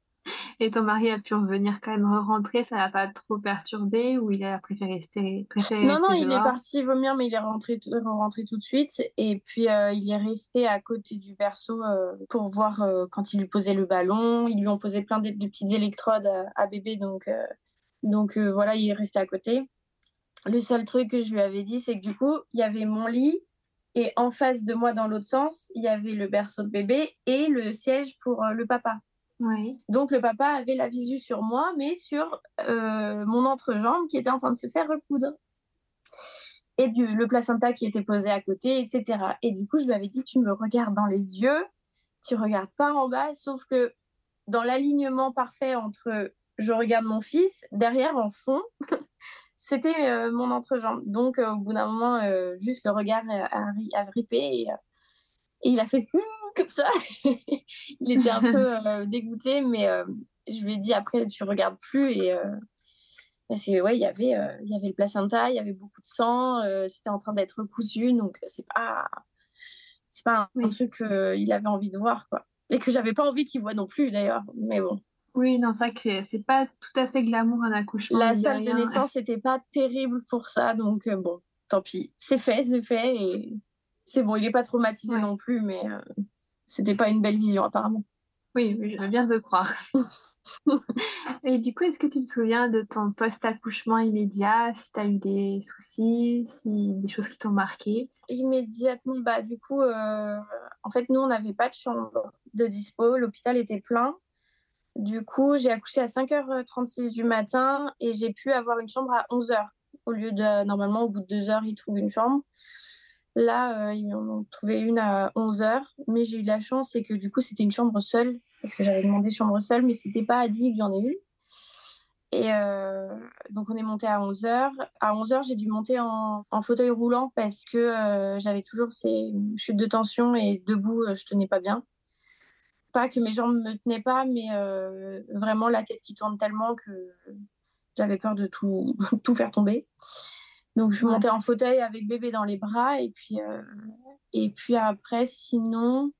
Et ton mari a pu revenir quand même rentrer, ça l'a pas trop perturbé ou il a préféré rester Non, non, il est parti vomir, mais il est rentré, rentré tout de suite. Et puis euh, il est resté à côté du berceau euh, pour voir euh, quand il lui posait le ballon. Ils lui ont posé plein de, petites électrodes à, bébé, donc, donc voilà, il est resté à côté. Le seul truc que je lui avais dit, c'est que du coup, il y avait mon lit et en face de moi, dans l'autre sens, il y avait le berceau de bébé et le siège pour le papa. Donc le papa avait la visu sur moi, mais sur euh, mon entrejambe qui était en train de se faire recoudre. Et du, le placenta qui était posé à côté, etc. Et du coup, je lui avais dit, tu me regardes dans les yeux, tu regardes pas en bas, sauf que dans l'alignement parfait entre je regarde mon fils, derrière en fond, c'était euh, mon entrejambe. Donc euh, au bout d'un moment, juste le regard a, a, ripé et et il a fait comme ça. il était un peu euh, dégoûté, mais euh, je lui ai dit après, tu regardes plus. Et euh, ouais, il y avait, il y avait le placenta, il y avait beaucoup de sang, c'était en train d'être cousu, donc c'est pas, c'est pas un, truc qu'il avait envie de voir, quoi. Et que j'avais pas envie qu'il voit non plus, d'ailleurs. Mais bon. Oui, non, ça que c'est pas tout à fait glamour un accouchement. La salle de naissance n'était pas terrible pour ça, donc bon, tant pis. C'est fait, c'est fait, et c'est bon, il n'est pas traumatisé non plus, mais euh, c'était pas une belle vision apparemment. Oui, je veux bien te croire. Et du coup, est-ce que tu te souviens de ton post-accouchement immédiat, si tu as eu des soucis, si des choses qui t'ont marqué? Immédiatement, bah du coup, euh, en fait, nous, on n'avait pas de chambre de dispo, l'hôpital était plein. Du coup, j'ai accouché à 5h36 du matin et j'ai pu avoir une chambre à 11h. Au lieu de, normalement, au bout de deux heures, ils trouvent une chambre. Là, euh, ils en ont trouvé une à 11h, mais j'ai eu de la chance, c'est que du coup, c'était une chambre seule, parce que j'avais demandé chambre seule, mais c'était pas dit que j'en ai une. Et euh, donc, on est monté à 11h. À 11h, j'ai dû monter en, fauteuil roulant parce que euh, j'avais toujours ces chutes de tension et debout, je tenais pas bien. Pas que mes jambes me tenaient pas, mais vraiment la tête qui tourne tellement que j'avais peur de tout faire tomber. Donc, je montais en fauteuil avec bébé dans les bras. Et puis, euh, et puis après, sinon,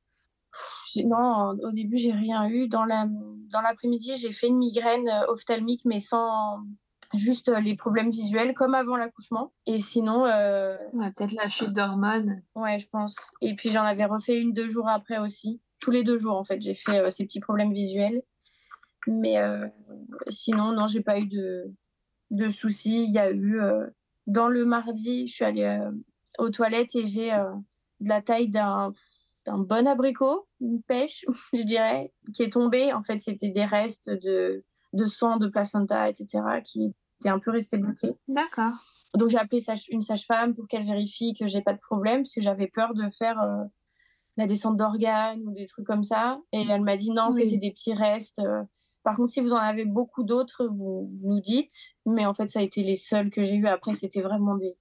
non, au début, j'ai rien eu. Dans l'après-midi, la, j'ai fait une migraine euh, ophtalmique, mais sans juste euh, les problèmes visuels, comme avant l'accouchement. Et sinon. Peut-être la chute d'hormones. Ouais, je pense. Et puis, j'en avais refait une deux jours après aussi. Tous les deux jours, en fait, j'ai fait ces petits problèmes visuels. Mais sinon, non, j'ai pas eu de, de soucis. Il y a eu dans le mardi, je suis allée euh, aux toilettes et j'ai euh, de la taille d'un bon abricot, une pêche, je dirais, qui est tombée. En fait, c'était des restes de, de sang, de placenta, etc., qui étaient un peu restés bloqués. D'accord. Donc, j'ai appelé une sage-femme pour qu'elle vérifie que j'ai pas de problème, parce que j'avais peur de faire euh, la descente d'organes ou des trucs comme ça. Et elle m'a dit non, c'était des petits restes. Par contre, si vous en avez beaucoup d'autres, vous nous dites. Mais en fait, ça a été les seuls que j'ai eu. Après, c'était vraiment des,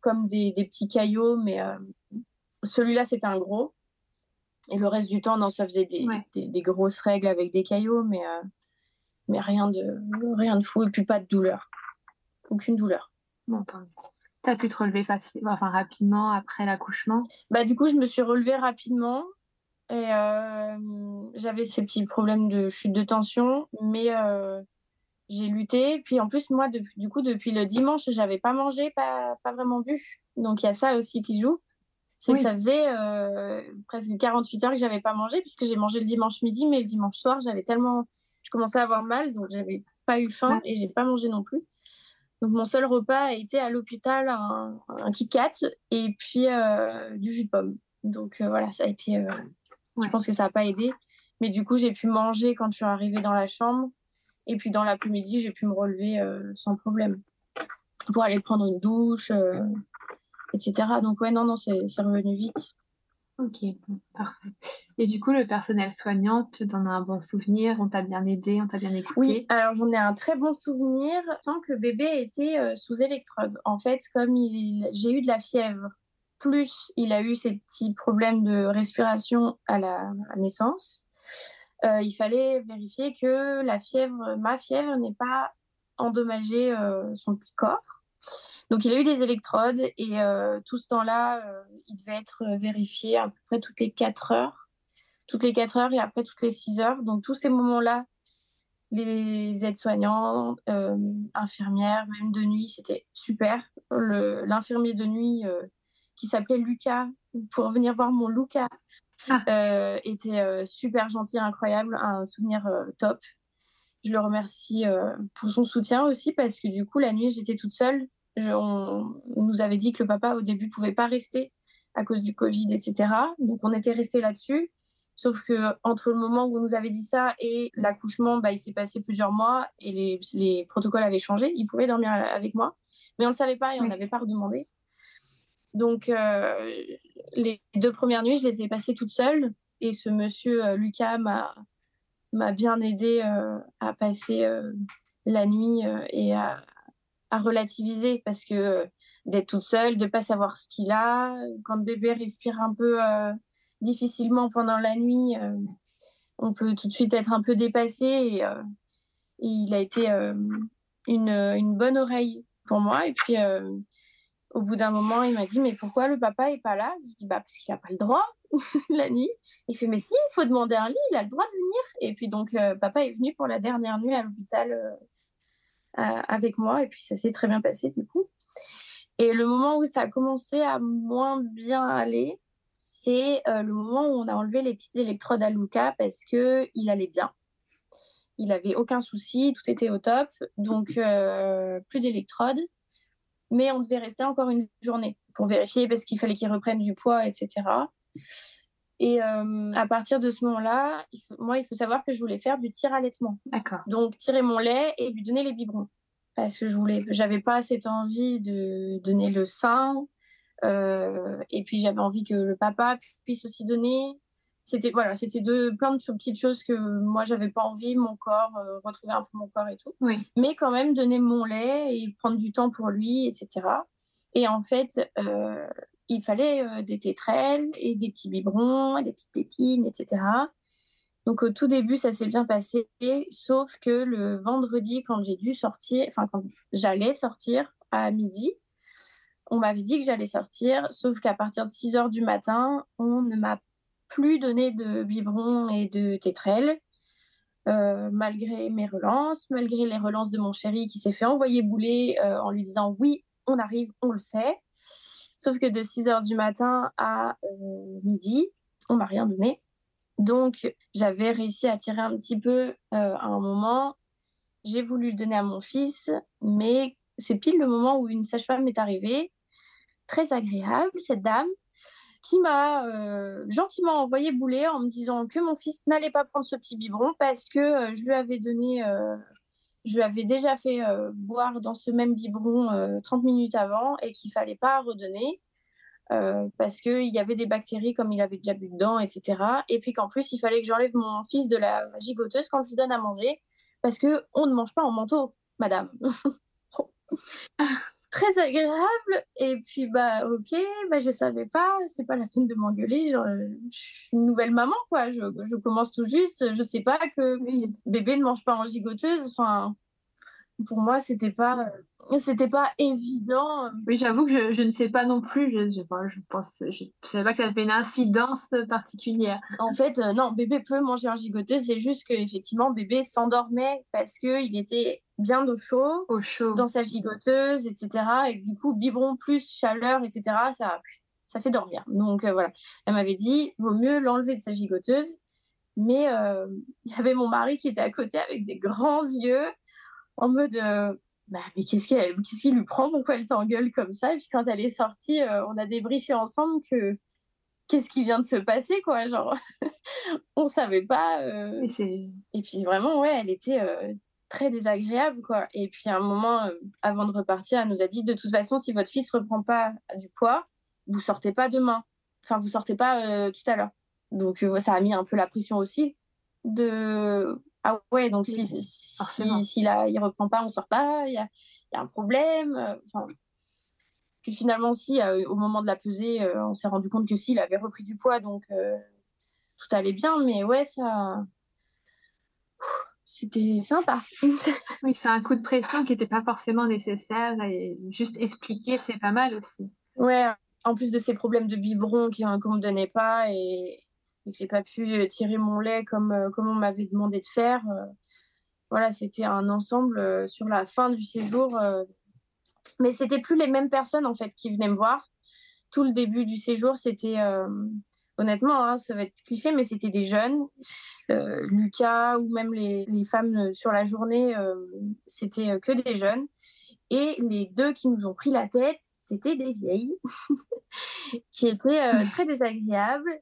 comme des, petits caillots. Mais euh, celui-là, c'était un gros. Et le reste du temps, non, ça faisait des, des, grosses règles avec des caillots, mais, euh, mais rien, de, rien de fou. Et puis pas de douleur. Aucune douleur. Bon, tu as pu te relever facilement, enfin, rapidement après l'accouchement? Bah, Du coup, je me suis relevée rapidement. Et euh, j'avais ces petits problèmes de chute de tension, mais euh, j'ai lutté. Puis en plus, moi, du coup, depuis le dimanche, j'avais pas mangé, pas, pas vraiment bu. Donc il y a ça aussi qui joue. C'est que ça faisait euh, presque 48 heures que j'avais pas mangé, puisque j'ai mangé le dimanche midi, mais le dimanche soir, j'avais tellement. Je commençais à avoir mal, donc j'avais pas eu faim et j'ai pas mangé non plus. Donc mon seul repas a été à l'hôpital un, un Kit Kat et puis du jus de pomme. Donc voilà, ça a été je pense que ça n'a pas aidé. Mais du coup, j'ai pu manger quand je suis arrivée dans la chambre. Et puis dans l'après-midi, j'ai pu me relever euh, sans problème pour aller prendre une douche. Euh, etc. Donc ouais, non, non, c'est revenu vite. Ok, bon, parfait. Et du coup, le personnel soignant, tu en as un bon souvenir? On t'a bien aidé On t'a bien écouté Oui, alors j'en ai un très bon souvenir tant que bébé était euh, sous électrode. En fait, comme j'ai eu de la fièvre, plus il a eu ces petits problèmes de respiration à la naissance, euh, il fallait vérifier que la fièvre, ma fièvre, n'ait pas endommagé euh, son petit corps. Donc il a eu des électrodes et euh, tout ce temps-là, il devait être vérifié à peu près toutes les 4 heures. Toutes les 4 heures et après toutes les 6 heures. Donc tous ces moments-là, les aides-soignants, infirmières, même de nuit, c'était super. L'infirmier de nuit qui s'appelait Lucas, pour venir voir mon Lucas, ah. Euh, était euh, super gentil, incroyable, un souvenir euh, top. Je le remercie pour son soutien aussi parce que du coup, la nuit, j'étais toute seule. on, nous avait dit que le papa, au début, pouvait pas rester à cause du Covid, etc. Donc, on était resté là-dessus. Sauf que entre le moment où on nous avait dit ça et l'accouchement, bah, il s'est passé plusieurs mois et les, les, protocoles avaient changé. Il pouvait dormir avec moi, mais on ne le savait pas et on n'avait pas redemandé. Donc, euh, les deux premières nuits, je les ai passées toute seule. Et ce monsieur euh, Lucas m'a, bien aidé euh, à passer la nuit et à, relativiser parce que d'être toute seule, de ne pas savoir ce qu'il a, quand le bébé respire un peu difficilement pendant la nuit, on peut tout de suite être un peu dépassé. Et, et il a été une, une, bonne oreille pour moi. Et puis, au bout d'un moment, il m'a dit Mais pourquoi le papa est pas là? Je lui dis Bah, parce qu'il n'a pas le droit la nuit. Il fait Mais si, il faut demander un lit, il a le droit de venir. Et puis, donc, euh, papa est venu pour la dernière nuit à l'hôpital euh, avec moi. Et puis, ça s'est très bien passé du coup. Et le moment où ça a commencé à moins bien aller, c'est euh, le moment où on a enlevé les petites électrodes à Luca parce qu'il allait bien. Il avait aucun souci, tout était au top. Donc, plus d'électrodes mais on devait rester encore une journée pour vérifier parce qu'il fallait qu'il reprenne du poids, etc. Et euh, à partir de ce moment-là, moi, il faut savoir que je voulais faire du tir allaitement. D'accord. Donc, tirer mon lait et lui donner les biberons. Parce que je voulais, j'avais pas cette envie de donner le sein. Euh, et puis, j'avais envie que le papa puisse aussi donner c'était voilà, c'était de plein de petites choses que moi j'avais pas envie, mon corps, euh, retrouver un peu mon corps et tout. Mais quand même donner mon lait et prendre du temps pour lui, etc. Et en fait, euh, il fallait euh, des tétrelles et des petits biberons, et des petites tétines, etc. Donc au tout début, ça s'est bien passé, sauf que le vendredi, quand j'ai dû sortir, enfin quand j'allais sortir à midi, on m'avait dit que j'allais sortir, sauf qu'à partir de 6 heures du matin, on ne m'a plus donné de biberon et de tétrelles, euh, malgré mes relances, malgré les relances de mon chéri qui s'est fait envoyer bouler euh, en lui disant oui, on arrive, on le sait. Sauf que de 6 heures du matin à euh, midi, on m'a rien donné. Donc, j'avais réussi à tirer un petit peu à un moment. J'ai voulu le donner à mon fils, mais c'est pile le moment où une sage-femme est arrivée. Très agréable, cette dame, qui m'a euh, gentiment envoyé bouler en me disant que mon fils n'allait pas prendre ce petit biberon parce que euh, je lui avais donné, euh, je lui avais déjà fait boire dans ce même biberon 30 minutes avant et qu'il fallait pas redonner parce qu'il y avait des bactéries comme il avait déjà bu dedans, etc. Et puis qu'en plus, il fallait que j'enlève mon fils de la gigoteuse quand je lui donne à manger parce que on ne mange pas en manteau, madame. très agréable. Et puis, bah, ok, bah, je savais pas, c'est pas la peine de m'engueuler. Genre, je suis une nouvelle maman, quoi. Je, je, commence tout juste. Je sais pas que bébé ne mange pas en gigoteuse. Enfin, pour moi, c'était pas, c'était pas évident. Oui, j'avoue que je, je, ne sais pas non plus. Je, je, je pense, je, savais pas que ça avait une incidence particulière. En fait, euh, non, bébé peut manger en gigoteuse. C'est juste que effectivement, bébé s'endormait parce que il était bien au chaud, au chaud, dans sa gigoteuse, etc. Et du coup, biberon plus chaleur, etc. Ça, ça fait dormir. Donc euh, voilà, elle m'avait dit, vaut mieux l'enlever de sa gigoteuse. Mais euh, il y avait mon mari qui était à côté avec des grands yeux en mode euh, bah, mais qu'est-ce qui lui prend? Pourquoi elle t'engueule comme ça? Et puis quand elle est sortie, euh, on a débriefé ensemble que qu'est-ce qui vient de se passer quoi Genre, on savait pas. Euh. Et, puis vraiment, ouais, elle était très désagréable, quoi. Et puis, à un moment, avant de repartir, elle nous a dit, de toute façon, si votre fils reprend pas du poids, vous sortez pas demain. Enfin, vous sortez pas tout à l'heure. Donc, ça a mis un peu la pression aussi de ah ouais donc si si, si, là, il reprend pas on sort pas il y a, y a, un problème enfin. Puis finalement aussi au moment de la pesée on s'est rendu compte que si il avait repris du poids donc tout allait bien mais ouais ça c'était sympa. Oui c'est un coup de pression qui n'était pas forcément nécessaire et juste expliquer c'est pas mal aussi. Ouais en plus de ces problèmes de biberon qu'on me donnait pas et et que j'ai pas pu euh, tirer mon lait comme, euh, comme on m'avait demandé de faire. Euh, voilà, c'était un ensemble sur la fin du séjour. mais c'était plus les mêmes personnes en fait qui venaient me voir. Tout le début du séjour, c'était honnêtement, hein, ça va être cliché, mais c'était des jeunes. Lucas ou même les, les, femmes sur la journée, c'était que des jeunes. Et les deux qui nous ont pris la tête, c'était des vieilles qui étaient très désagréables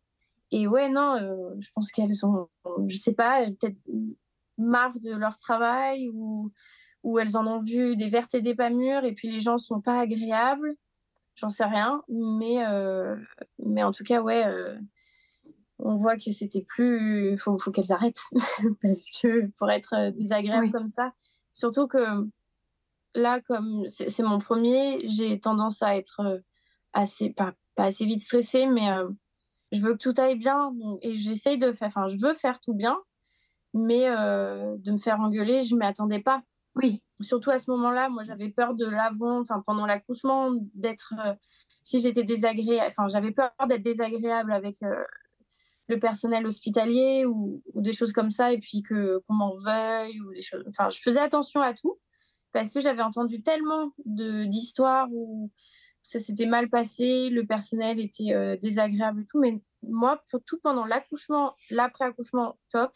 et ouais, non, euh, je pense qu'elles ont, je sais pas, peut-être marre de leur travail ou, ou elles en ont vu des vertes et des pas mûres et puis les gens sont pas agréables. J'en sais rien. Mais, euh, mais en tout cas, ouais, euh, on voit que c'était plus. Il faut, faut qu'elles arrêtent. Parce que pour être désagréable comme ça, surtout que là, comme c'est mon premier, j'ai tendance à être assez, pas, pas assez vite stressée, mais je veux que tout aille bien et j'essaye de faire, enfin, je veux faire tout bien, mais euh, de me faire engueuler, je ne m'y attendais pas. Oui. Surtout à ce moment-là, moi, j'avais peur de l'avant, enfin, pendant l'accouchement, d'être, euh, si j'étais désagréable, enfin, j'avais peur d'être désagréable avec euh, le personnel hospitalier ou, des choses comme ça, et puis que qu'on m'en veuille ou des choses. Enfin, je faisais attention à tout parce que j'avais entendu tellement de d'histoires où ça s'était mal passé, le personnel était euh, désagréable et tout. Mais moi, pour tout pendant l'accouchement, l'après-accouchement, top,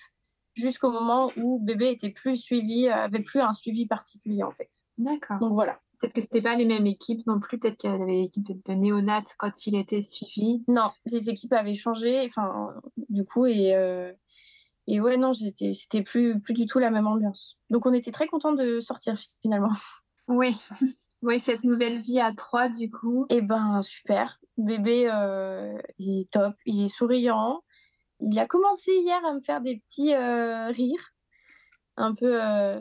jusqu'au moment où bébé était plus suivi, euh, avait plus un suivi particulier en fait. D'accord. Donc voilà. Peut-être que c'était pas les mêmes équipes non plus. Peut-être qu'il y avait l'équipe de néonat quand il était suivi. Non, les équipes avaient changé. Enfin, du coup et euh, et ouais non, j'étais, c'était plus plus du tout la même ambiance. Donc on était très contents de sortir finalement. Oui. Oui, cette nouvelle vie à trois, du coup. Eh ben, super. Bébé euh, il est top, il est souriant. Il a commencé hier à me faire des petits euh, rires. Un peu. Euh,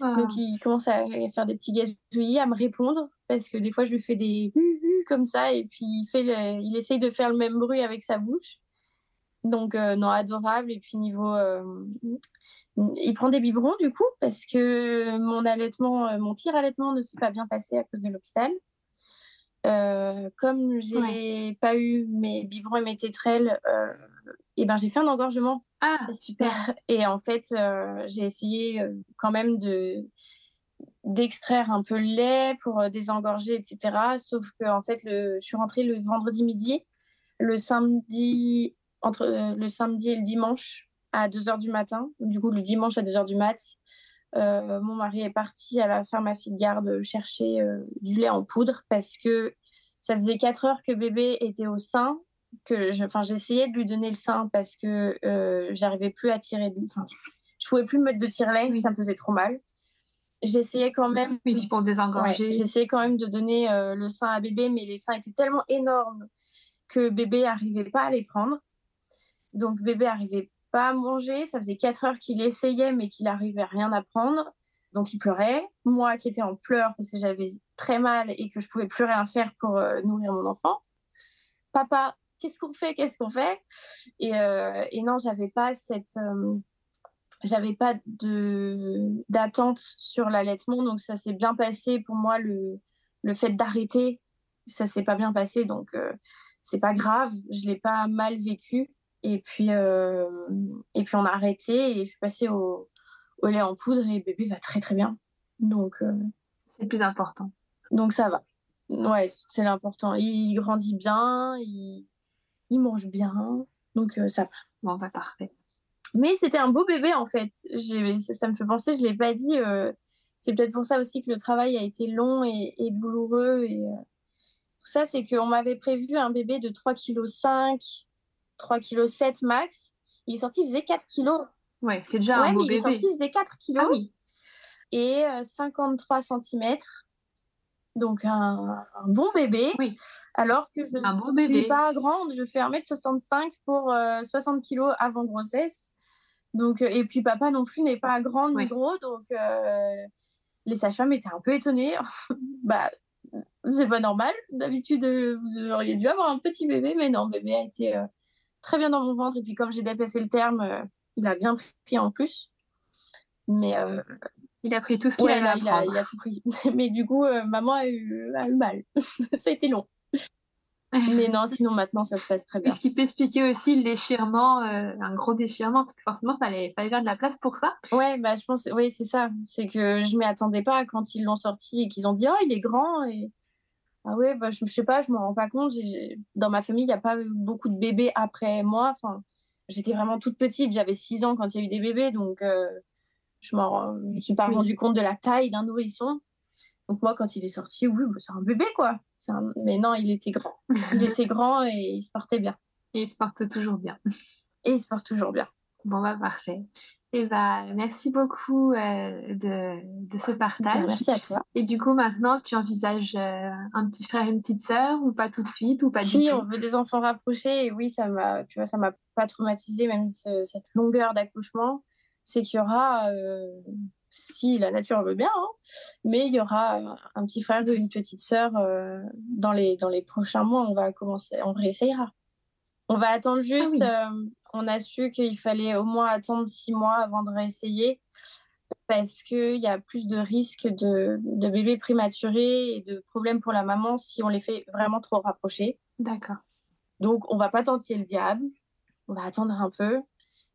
ah. Donc, il commence à faire des petits gazouillis, à me répondre. Parce que des fois, je lui fais des comme ça. Et puis, il, fait il essaye de faire le même bruit avec sa bouche. Donc, non, adorable. Et puis, niveau il prend des biberons du coup parce que mon allaitement, euh, mon tir allaitement ne s'est pas bien passé à cause de l'hôpital. Euh, comme j'ai n'ai pas eu mes biberons et mes tétrelles, euh, et ben j'ai fait un engorgement. Ah super. Et en fait, j'ai essayé quand même de d'extraire un peu le lait pour désengorger, etc. Sauf que en fait, le, je suis rentrée le vendredi midi, le samedi entre le samedi et le dimanche, à 2h du matin. Du coup, le dimanche à 2h du mat, euh, mon mari est parti à la pharmacie de garde chercher euh, du lait en poudre parce que ça faisait 4 heures que bébé était au sein. Que j'essayais de lui donner le sein parce que euh, j'arrivais plus à tirer. De, je pouvais plus me mettre de tire-lait, ça me faisait trop mal. J'essayais quand même. Oui, pour désengorger. j'essayais quand même de donner le sein à bébé, mais les seins étaient tellement énormes que bébé n'arrivait pas à les prendre. Donc bébé arrivait pas à manger. Ça faisait 4 heures qu'il essayait, mais qu'il n'arrivait rien à prendre. Donc il pleurait. Moi qui étais en pleurs parce que j'avais très mal et que je pouvais plus rien faire pour euh, nourrir mon enfant. Papa, qu'est-ce qu'on fait? Qu'est-ce qu'on fait? Et, euh, non, j'avais pas cette, euh, j'avais pas de d'attente sur l'allaitement, donc ça s'est bien passé pour moi le le fait d'arrêter. Ça s'est pas bien passé, donc c'est pas grave. Je l'ai pas mal vécu. Et puis, euh, et puis on a arrêté et je suis passée au, au, lait en poudre et bébé va très très bien. Donc, euh, c'est le plus important. Donc ça va. Ouais, c'est l'important. Il grandit bien, il, il mange bien. Donc euh, ça va. Bon, bah, parfait. Mais c'était un beau bébé en fait. Ça me fait penser, je ne l'ai pas dit. c'est peut-être pour ça aussi que le travail a été long et, et douloureux. Et, tout ça, c'est qu'on m'avait prévu un bébé de 3,5 kg 3,7 kg max. Il est sorti, il faisait 4 kg. Ouais, c'est déjà un beau il est sorti, il faisait 4 kg. Ah oui. et 53 cm. Donc un, bon bébé. Oui. Alors que je ne suis pas grande, je fais 1m65 pour 60 kg avant grossesse. Donc, et puis papa non plus n'est pas grand ni gros, donc les sages-femmes étaient un peu étonnées. bah, c'est pas normal. D'habitude, vous auriez dû avoir un petit bébé, mais non, bébé a été très bien dans mon ventre. Et puis, comme j'ai dépassé le terme, il a bien pris en plus. Mais euh, il a pris tout ce qu'il avait il a, il a, tout pris. Mais du coup, euh, maman a eu, a eu mal. ça a été long. Mais non, sinon maintenant ça se passe très bien. Est-ce qu'il peut expliquer aussi le déchirement, euh, un gros déchirement, parce que forcément il fallait, fallait faire de la place pour ça Ouais, bah je pense, oui c'est ça. C'est que je m'y attendais pas quand ils l'ont sorti et qu'ils ont dit oh il est grand et ah ouais bah je, je sais pas, je me rends pas compte. Dans ma famille il n'y a pas beaucoup de bébés après moi. Enfin, j'étais vraiment toute petite, j'avais 6 ans quand il y a eu des bébés, donc je ne me suis pas rendu compte de la taille d'un nourrisson. Donc moi, quand il est sorti, oui, bah, c'est un bébé, quoi. Mais non, il était grand. Il était grand et il se portait bien. Et il se porte toujours bien. Et il se porte toujours bien. Bon, bah parfait. Eh bah, merci beaucoup euh, de, de, ce partage. Bah, merci à toi. Et du coup, maintenant, tu envisages euh, un petit frère et une petite sœur ou pas tout de suite ou pas si, du tout? on veut des enfants rapprochés. Et oui, ça m'a, tu vois, ça m'a pas traumatisé, même cette longueur d'accouchement c'est qu'il y aura, euh, si la nature veut bien, hein, mais il y aura un petit frère ou une petite sœur dans, les, dans les prochains mois. On va commencer, on réessayera. On va attendre ah juste. On a su qu'il fallait au moins attendre six mois avant de réessayer parce qu'il y a plus de risques de, de bébés prématurés et de problèmes pour la maman si on les fait vraiment trop rapprocher. D'accord. Donc, on va pas tenter le diable. On va attendre un peu.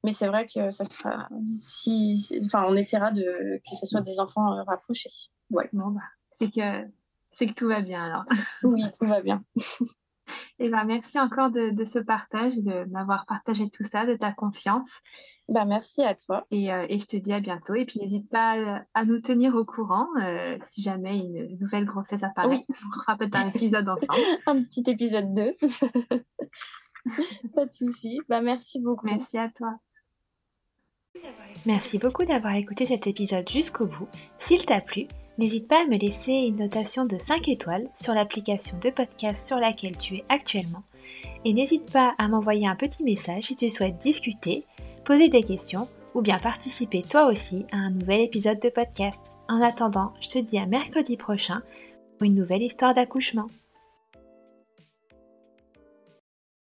Mais c'est vrai que ça sera. Si, enfin, on essaiera de que ce soit des enfants euh, rapprochés. Ouais. Bon, bah, c'est que c'est que tout va bien alors. Oui, tout va bien. Et eh ben, merci encore de, de ce partage, de m'avoir partagé tout ça, de ta confiance. Bah, merci à toi. Et, euh, et, je te dis à bientôt. Et puis n'hésite pas euh, à, nous tenir au courant si jamais une nouvelle grossesse apparaît. Oui. On fera peut-être un épisode ensemble. un petit épisode 2. pas de souci. Bah, merci beaucoup. Merci à toi. Merci beaucoup d'avoir écouté cet épisode jusqu'au bout. S'il t'a plu, n'hésite pas à me laisser une notation de 5 étoiles sur l'application de podcast sur laquelle tu es actuellement. Et n'hésite pas à m'envoyer un petit message si tu souhaites discuter, poser des questions ou bien participer toi aussi à un nouvel épisode de podcast. En attendant, je te dis à mercredi prochain pour une nouvelle histoire d'accouchement.